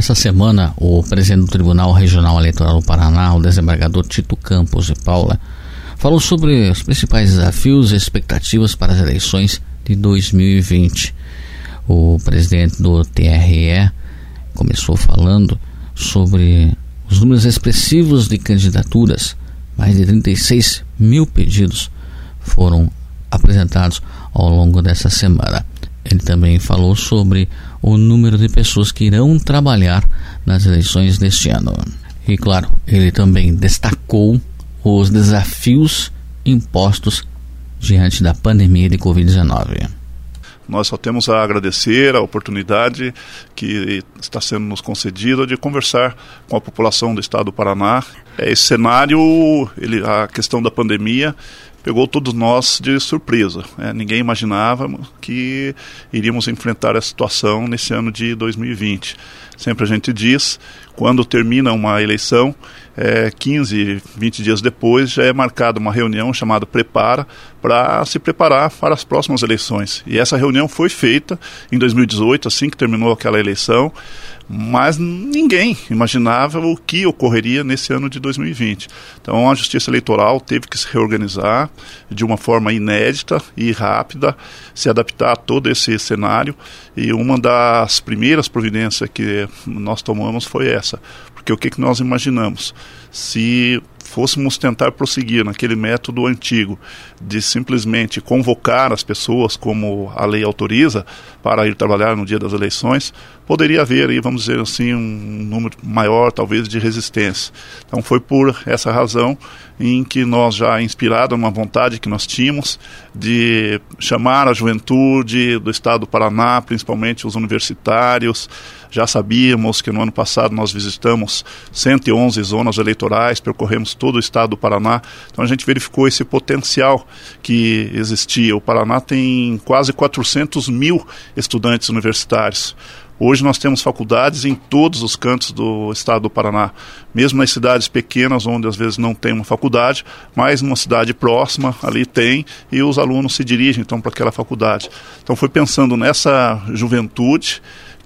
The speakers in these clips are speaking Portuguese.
Nessa semana, o presidente do Tribunal Regional Eleitoral do Paraná, o desembargador Tito Campos de Paula, falou sobre os principais desafios e expectativas para as eleições de 2020. O presidente do TRE começou falando sobre os números expressivos de candidaturas, mais de 36 mil pedidos foram apresentados ao longo dessa semana. Ele também falou sobre o número de pessoas que irão trabalhar nas eleições deste ano. E claro, ele também destacou os desafios impostos diante da pandemia de Covid-19. Nós só temos a agradecer a oportunidade que está sendo nos concedida de conversar com a população do estado do Paraná. Esse cenário, ele, a questão da pandemia, pegou todos nós de surpresa. Né? Ninguém imaginava que iríamos enfrentar essa situação nesse ano de 2020. Sempre a gente diz, quando termina uma eleição, é, 15, 20 dias depois já é marcada uma reunião chamada Prepara para se preparar para as próximas eleições. E essa reunião foi feita em 2018, assim que terminou aquela eleição mas ninguém imaginava o que ocorreria nesse ano de 2020. Então a Justiça Eleitoral teve que se reorganizar de uma forma inédita e rápida, se adaptar a todo esse cenário, e uma das primeiras providências que nós tomamos foi essa, porque o que, que nós imaginamos? Se fôssemos tentar prosseguir naquele método antigo de simplesmente convocar as pessoas como a lei autoriza para ir trabalhar no dia das eleições, poderia haver aí, vamos dizer assim, um número maior talvez de resistência. Então foi por essa razão em que nós já inspirado uma vontade que nós tínhamos de chamar a juventude do estado do Paraná, principalmente os universitários, já sabíamos que no ano passado nós visitamos 111 zonas eleitorais, percorremos todo o estado do Paraná, então a gente verificou esse potencial que existia. O Paraná tem quase 400 mil estudantes universitários. Hoje nós temos faculdades em todos os cantos do estado do Paraná, mesmo nas cidades pequenas, onde às vezes não tem uma faculdade, mas numa cidade próxima ali tem e os alunos se dirigem então para aquela faculdade. Então foi pensando nessa juventude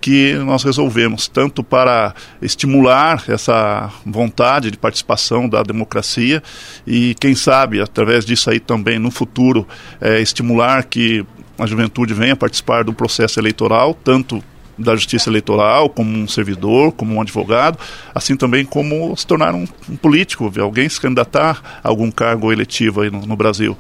que nós resolvemos, tanto para estimular essa vontade de participação da democracia e, quem sabe, através disso aí também no futuro, é, estimular que a juventude venha participar do processo eleitoral, tanto da justiça eleitoral, como um servidor, como um advogado, assim também como se tornar um, um político, alguém se candidatar a algum cargo eletivo aí no, no, Brasil.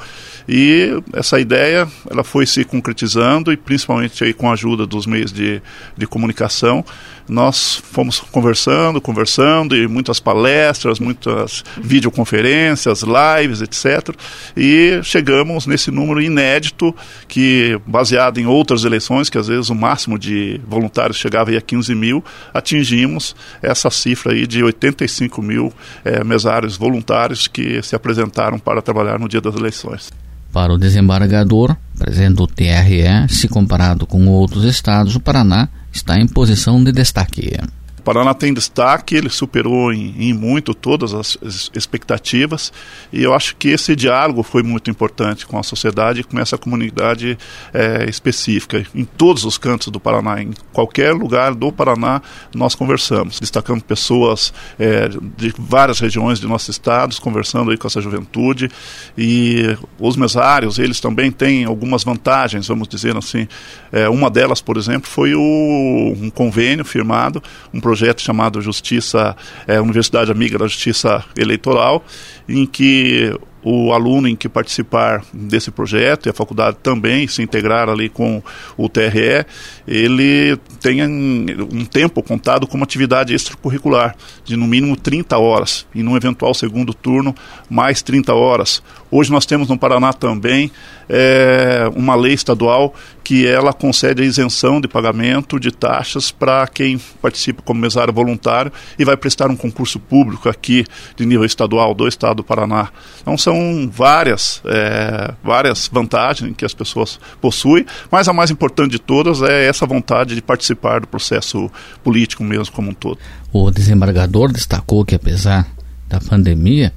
E essa ideia ela foi se concretizando e principalmente aí com a ajuda dos meios de, de comunicação, nós fomos conversando, conversando e muitas palestras, muitas videoconferências, lives, etc. E chegamos nesse número inédito que, baseado em outras eleições, que às vezes o máximo de voluntários chegava a 15 mil, atingimos essa cifra aí de 85 mil é, mesários voluntários que se apresentaram para trabalhar no dia das eleições. Para o desembargador, presidente do TRE, se comparado com outros estados, o Paraná está em posição de destaque. Paraná tem destaque, ele superou em, em, muito todas as expectativas e eu acho que esse diálogo foi muito importante com a sociedade e com essa comunidade é, específica. Em todos os cantos do Paraná, em qualquer lugar do Paraná, nós conversamos, destacando pessoas é, de várias regiões de nossos estados, conversando aí com essa juventude e os mesários, eles também têm algumas vantagens, vamos dizer assim. É, uma delas, por exemplo, foi o, um convênio firmado, um projeto projeto chamado Justiça, é, Universidade Amiga da Justiça Eleitoral, em que o aluno em que participar desse projeto e a faculdade também se integrar ali com o TRE, ele tenha um tempo contado como atividade extracurricular, de no mínimo 30 horas, e num eventual segundo turno, mais 30 horas. Hoje nós temos no Paraná também é, uma lei estadual que ela concede a isenção de pagamento de taxas para quem participa como mesário voluntário e vai prestar um concurso público aqui de nível estadual do estado do Paraná. Então são várias, é, várias vantagens que as pessoas possuem, mas a mais importante de todas é essa vontade de participar do processo político mesmo como um todo. O desembargador destacou que apesar da pandemia,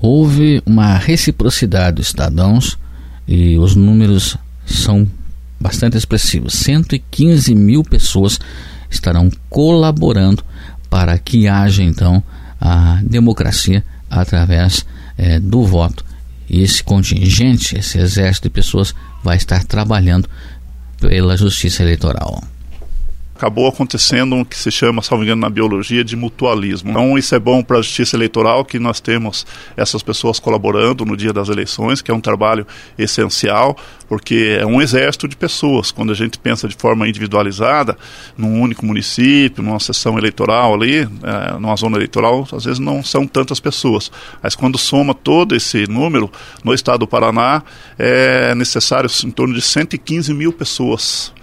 houve uma reciprocidade dos cidadãos e os números são bastante expressivos. 115 mil pessoas estarão colaborando para que haja então a democracia através é, do voto. E esse contingente, esse exército de pessoas, vai estar trabalhando pela justiça eleitoral acabou acontecendo o que se chama, salvo engano, na biologia, de mutualismo. Então, isso é bom para a justiça eleitoral, que nós temos essas pessoas colaborando no dia das eleições, que é um trabalho essencial, porque é um exército de pessoas. Quando a gente pensa de forma individualizada, num único município, numa sessão eleitoral ali, é, numa zona eleitoral, às vezes não são tantas pessoas. Mas quando soma todo esse número, no estado do Paraná, é necessário em torno de 115 mil pessoas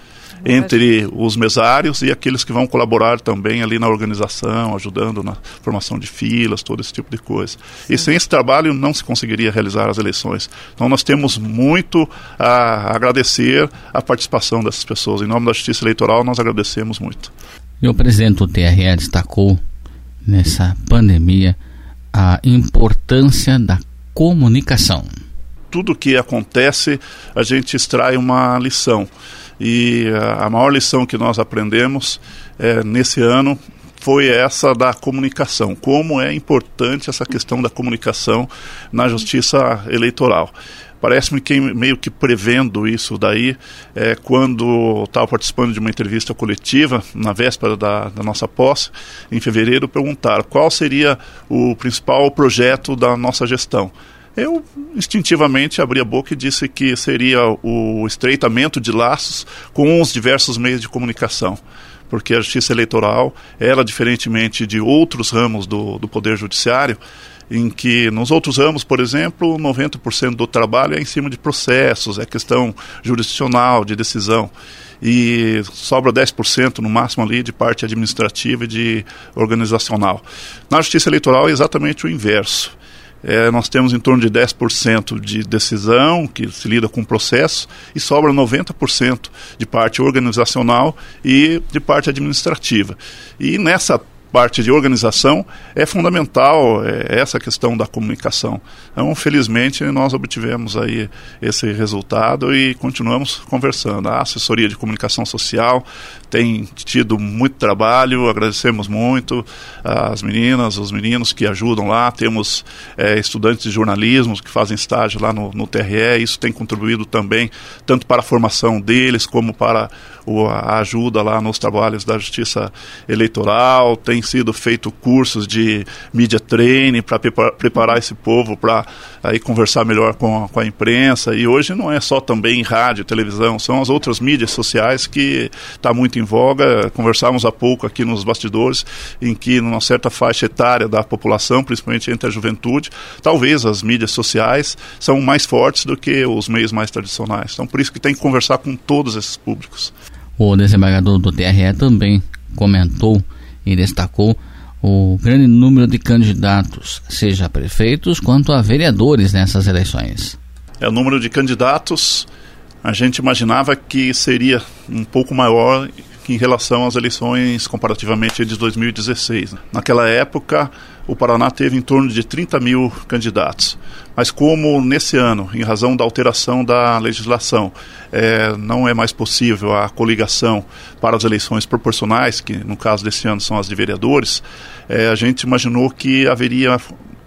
entre os mesários e aqueles que vão colaborar também ali na organização, ajudando na formação de filas, todo esse tipo de coisa. Sim. E sem esse trabalho não se conseguiria realizar as eleições. Então nós temos muito a agradecer a participação dessas pessoas. Em nome da Justiça Eleitoral, nós agradecemos muito. E o presidente do TRE destacou nessa pandemia a importância da comunicação. Tudo que acontece, a gente extrai uma lição. E a maior lição que nós aprendemos é, nesse ano foi essa da comunicação. Como é importante essa questão da comunicação na justiça eleitoral. Parece-me que meio que prevendo isso daí, é, quando estava participando de uma entrevista coletiva, na véspera da, da, nossa posse, em fevereiro, perguntaram qual seria o principal projeto da nossa gestão. Eu instintivamente abri a boca e disse que seria o estreitamento de laços com os diversos meios de comunicação porque a justiça eleitoral, ela, diferentemente de outros ramos do, do Poder Judiciário, em que nos outros ramos, por exemplo, 90% do trabalho é em cima de processos, é questão jurisdicional, de decisão. E sobra 10% no máximo ali de parte administrativa e de organizacional. Na justiça eleitoral é exatamente o inverso é, nós temos em torno de 10% de decisão, que se lida com o processo, e sobra 90% de parte organizacional e de parte administrativa. E nessa parte de organização é fundamental é, essa questão da comunicação. Então, felizmente, nós obtivemos aí esse resultado e continuamos conversando. A assessoria de comunicação social tem tido muito trabalho, agradecemos muito as meninas, os meninos que ajudam lá. Temos é, estudantes de jornalismo que fazem estágio lá no, no TRE, isso tem contribuído também tanto para a formação deles como para o, a ajuda lá nos trabalhos da justiça eleitoral. Tem sido feito cursos de media training para preparar esse povo para aí conversar melhor com a, com a imprensa. E hoje não é só também rádio, televisão, são as outras mídias sociais que está muito em voga. Conversávamos há pouco aqui nos bastidores, em que numa certa faixa etária da população, principalmente entre a juventude, talvez as mídias sociais são mais fortes do que os meios mais tradicionais. Então por isso que tem que conversar com todos esses públicos. O desembargador do TRE também comentou e destacou o grande número de candidatos, seja prefeitos quanto a vereadores nessas eleições. É o número de candidatos, a gente imaginava que seria um pouco maior em relação às eleições comparativamente de 2016. Naquela época, o Paraná teve em torno de 30 mil candidatos. Mas como nesse ano, em razão da alteração da legislação, é, não é mais possível a coligação para as eleições proporcionais, que no caso desse ano são as de vereadores, é, a gente imaginou que haveria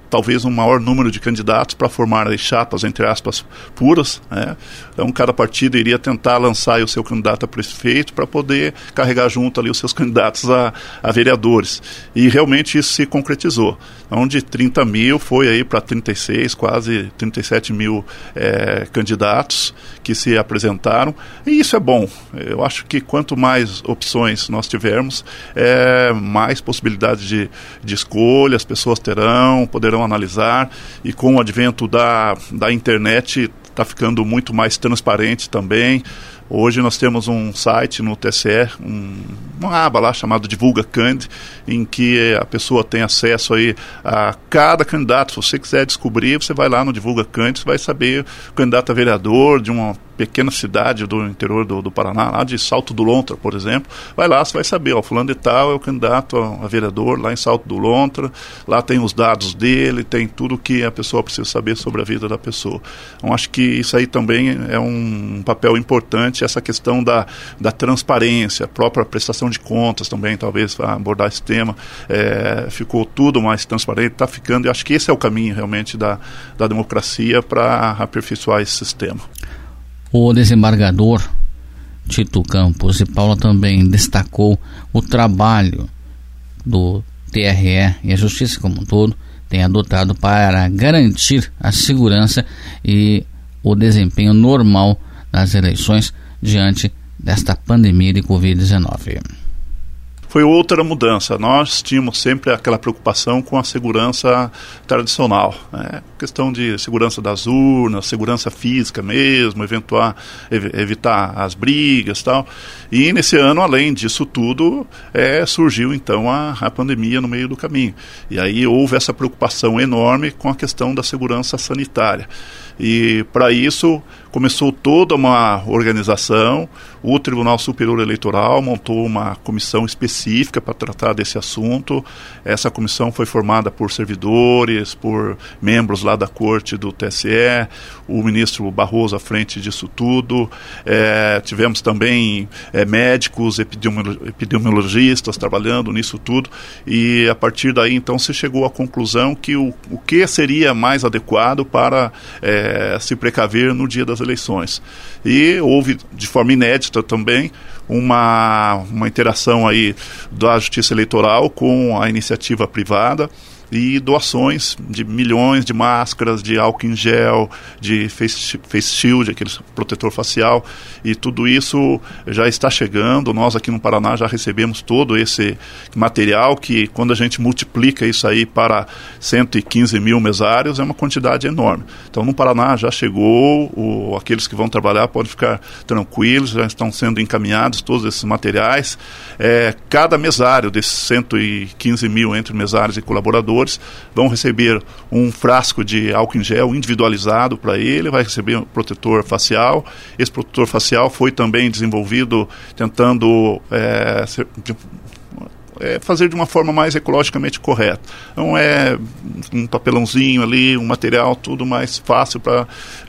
talvez um maior número de candidatos para formar as chapas, entre aspas, puras. Né? Então, cada partido iria tentar lançar o seu candidato a prefeito para poder carregar junto ali os seus candidatos a, a vereadores. E realmente isso se concretizou. Então, de 30 mil foi aí para 36, quase 37 mil é, candidatos que se apresentaram. E isso é bom. Eu acho que quanto mais opções nós tivermos, é, mais possibilidades de, de escolha as pessoas terão, poderão poderão analisar e com o advento da, da internet está ficando muito mais transparente também. Hoje nós temos um site no TCE, um, uma aba lá chamada Divulga Cand, em que a pessoa tem acesso aí a cada candidato. Se você quiser descobrir, você vai lá no Divulga Cand, você vai saber o candidato a vereador de uma pequena cidade do interior do, do, Paraná, lá de Salto do Lontra, por exemplo, vai lá, você vai saber, ó, fulano de tal é o candidato a, a, vereador lá em Salto do Lontra, lá tem os dados dele, tem tudo que a pessoa precisa saber sobre a vida da pessoa. Então, acho que isso aí também é um papel importante, essa questão da, da transparência, a própria prestação de contas também, talvez, vai abordar esse tema, é, ficou tudo mais transparente, está ficando, e acho que esse é o caminho realmente da, da democracia para aperfeiçoar esse sistema. O desembargador Tito Campos e Paula também destacou o trabalho do TRE e a Justiça como um todo tem adotado para garantir a segurança e o desempenho normal das eleições diante desta pandemia de Covid-19 foi outra mudança. Nós tínhamos sempre aquela preocupação com a segurança tradicional, né? questão de segurança das urnas, segurança física mesmo, eventuar, evitar as brigas tal. E nesse ano, além disso tudo, é, surgiu então a, a pandemia no meio do caminho. E aí houve essa preocupação enorme com a questão da segurança sanitária. E para isso começou toda uma organização. O Tribunal Superior Eleitoral montou uma comissão específica para tratar desse assunto. Essa comissão foi formada por servidores, por membros lá da corte do TSE, o ministro Barroso à frente disso tudo. É, tivemos também é, médicos, epidemiologistas trabalhando nisso tudo. E a partir daí, então, se chegou à conclusão que o, o que seria mais adequado para é, se precaver no dia das eleições. E houve, de forma inédita também, uma, uma interação aí da Justiça Eleitoral com a iniciativa privada e doações de milhões de máscaras, de álcool em gel, de face, shield, aquele protetor facial, e tudo isso já está chegando. Nós aqui no Paraná já recebemos todo esse material que, quando a gente multiplica isso aí para 115 mil mesários, é uma quantidade enorme. Então, no Paraná já chegou, o, aqueles que vão trabalhar podem ficar tranquilos, já estão sendo encaminhados todos esses materiais. É, cada mesário desses 115 mil entre mesários e colaboradores vão receber um frasco de álcool em gel individualizado para ele, vai receber um protetor facial. Esse protetor facial foi também desenvolvido tentando é, ser, de, é, fazer de uma forma mais ecologicamente correta. Então é um papelãozinho ali, um material tudo mais fácil para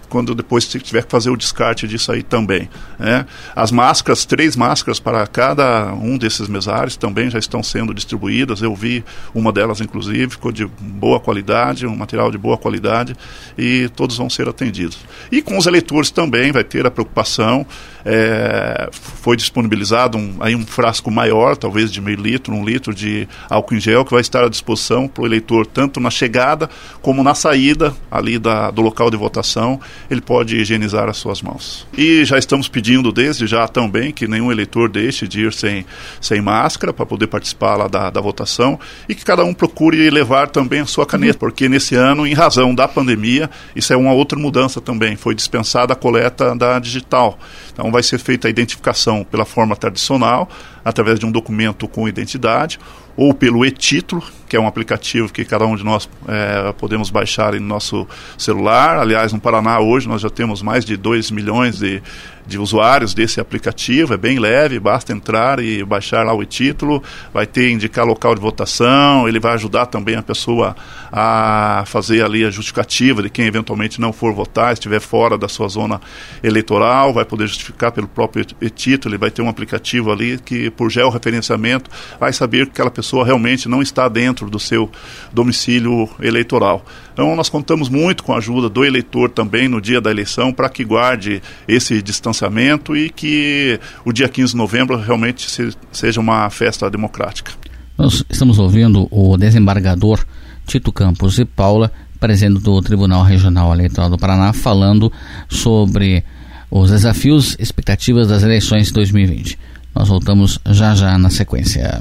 quando depois tiver que fazer o descarte disso aí também. Né? As máscaras, três máscaras para cada um desses mesários também já estão sendo distribuídas. Eu vi uma delas, inclusive, ficou de boa qualidade, um material de boa qualidade, e todos vão ser atendidos. E com os eleitores também vai ter a preocupação. É, foi disponibilizado um, aí um frasco maior, talvez de meio litro, um litro de álcool em gel, que vai estar à disposição para o eleitor tanto na chegada como na saída ali da, do local de votação ele pode higienizar as suas mãos. E já estamos pedindo desde já também que nenhum eleitor deixe de ir sem, sem máscara para poder participar lá da, da votação e que cada um procure levar também a sua caneta, porque nesse ano, em razão da pandemia, isso é uma outra mudança também, foi dispensada a coleta da digital. Então vai ser feita a identificação pela forma tradicional, através de um documento com identidade, ou pelo e-título, que é um aplicativo que cada um de nós é, podemos baixar em nosso celular. Aliás, no Paraná hoje nós já temos mais de 2 milhões de, de usuários desse aplicativo, é bem leve, basta entrar e baixar lá o título, vai ter indicar local de votação, ele vai ajudar também a pessoa a fazer ali a justificativa de quem eventualmente não for votar, estiver fora da sua zona eleitoral, vai poder justificar pelo próprio título, ele vai ter um aplicativo ali que por georreferenciamento vai saber que aquela pessoa realmente não está dentro do seu domicílio eleitoral. Então nós contamos muito com a ajuda do eleitor também no dia da eleição para que guarde esse distanciamento e que o dia 15 de novembro realmente se, seja uma festa democrática. Nós estamos ouvindo o desembargador Tito Campos e Paula, presidente do Tribunal Regional Eleitoral do Paraná, falando sobre os desafios e expectativas das eleições 2020. Nós voltamos já já na sequência.